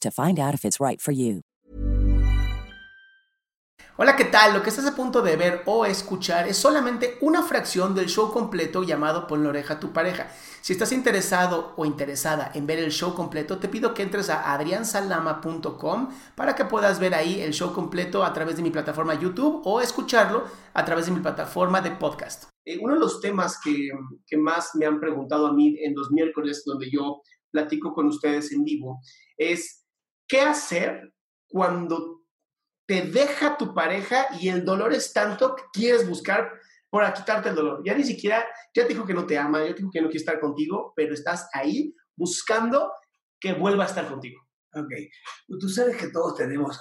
to find out if it's right for you. Hola, ¿qué tal? Lo que estás a punto de ver o escuchar es solamente una fracción del show completo llamado Pon la oreja a tu pareja. Si estás interesado o interesada en ver el show completo, te pido que entres a adriansalama.com para que puedas ver ahí el show completo a través de mi plataforma YouTube o escucharlo a través de mi plataforma de podcast. Eh, uno de los temas que, que más me han preguntado a mí en los miércoles donde yo platico con ustedes en vivo es qué hacer cuando te deja tu pareja y el dolor es tanto que quieres buscar para quitarte el dolor. Ya ni siquiera, ya te dijo que no te ama, ya te dijo que no quiere estar contigo, pero estás ahí buscando que vuelva a estar contigo. Ok. Tú sabes que todos tenemos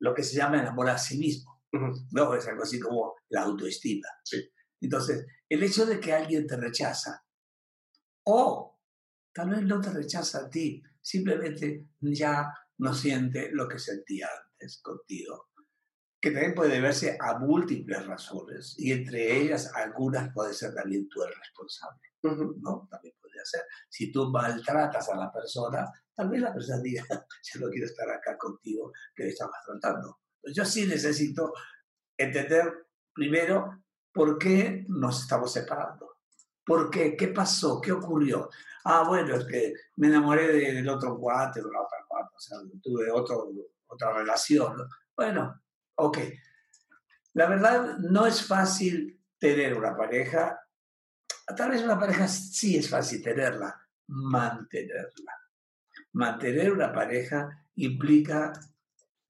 lo que se llama el amor a sí mismo, ¿no? Es algo así como la autoestima. Sí. Entonces, el hecho de que alguien te rechaza o tal vez no te rechaza a ti, simplemente ya no siente lo que sentía antes contigo, que también puede deberse a múltiples razones y entre ellas algunas puede ser también tú el responsable, ¿no? También podría ser. Si tú maltratas a la persona, tal vez la persona diga, yo no quiero estar acá contigo, que me estás maltratando. Yo sí necesito entender primero por qué nos estamos separando. ¿Por qué? ¿Qué pasó? ¿Qué ocurrió? Ah, bueno, es que me enamoré del otro cuate, de la otra cuate, o sea, tuve otro, otra relación. Bueno, ok. La verdad, no es fácil tener una pareja. Tal vez una pareja sí es fácil tenerla, mantenerla. Mantener una pareja implica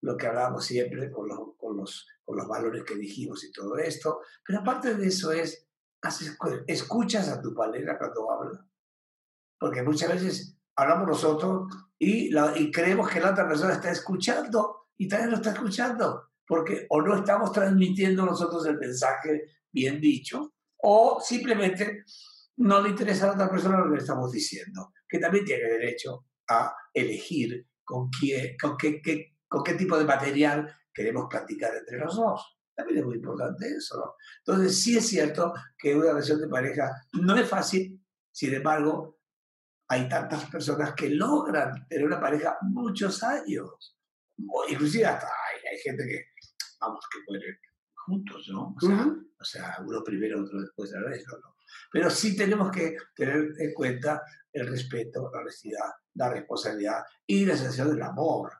lo que hablamos siempre con los, con los, con los valores que dijimos y todo esto, pero aparte de eso es, escuchas a tu pareja cuando habla porque muchas veces hablamos nosotros y, creemos que la otra persona está escuchando y también lo está escuchando, porque o no estamos transmitiendo nosotros el mensaje bien dicho, o simplemente no le interesa a la otra persona lo que le estamos diciendo, que también tiene derecho a elegir con qué tipo de material queremos platicar entre los dos. También es muy importante eso, ¿no? Entonces, sí es cierto que una relación de pareja no es fácil, sin embargo, hay tantas personas que logran tener una pareja muchos años. inclusive hasta hay, gente que, vamos, que pueden juntos, ¿no? O sea, uno primero, otro después, del resto, ¿no? Pero sí tenemos que tener en cuenta el respeto, la honestidad, la responsabilidad y la sensación del amor.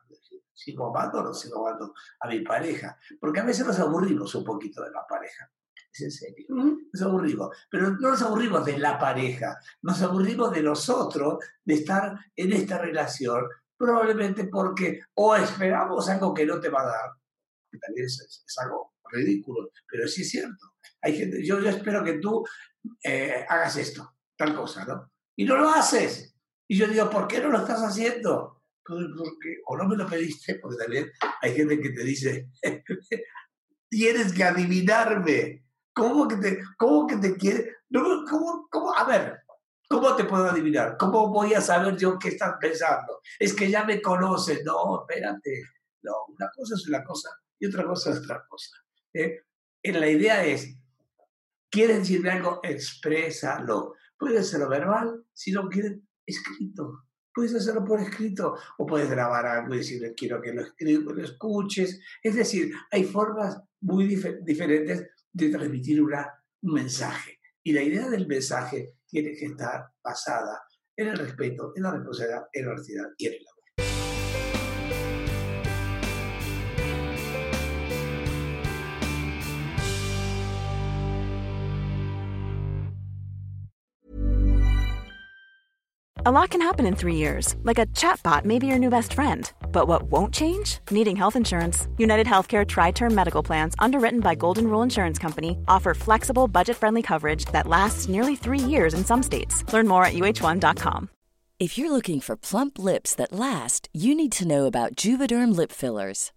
Sigo amando o no sigo amando a mi pareja. Porque a veces nos aburrimos un poquito de la pareja es en serio. Nos aburrimos. Pero no nos aburrimos de la pareja, nos aburrimos de nosotros, de estar en esta relación, probablemente porque o esperamos algo que no te va a dar, que también es, algo ridículo, pero sí es cierto. Hay gente, yo, yo espero que tú eh, hagas esto, tal cosa, ¿no? Y no lo haces. Y yo digo, ¿por qué no lo estás haciendo? Porque, o no me lo pediste, porque también hay gente que te dice, tienes que adivinarme. ¿Cómo que te, cómo que te quiere? ¿cómo, cómo? A ver, ¿cómo te puedo adivinar? ¿Cómo voy a saber yo qué estás pensando? Es que ya me conoces. No, espérate. No, una cosa es una cosa y otra cosa es otra cosa. ¿eh? La idea es, ¿quieres decirme algo? Exprésalo. Puede ser verbal, si no quieres, escrito. Puedes hacerlo por escrito o puedes grabar algo y decirle quiero que lo, lo escuches. Es decir, hay formas muy diferentes de transmitir un mensaje. Y la idea del mensaje tiene que estar basada en el respeto, en la responsabilidad, en la honestidad y en el amor. A lot can happen in three years, like a chatbot may be your new best friend. But what won't change? Needing health insurance. United Healthcare Tri Term Medical Plans, underwritten by Golden Rule Insurance Company, offer flexible, budget friendly coverage that lasts nearly three years in some states. Learn more at uh1.com. If you're looking for plump lips that last, you need to know about Juvederm Lip Fillers.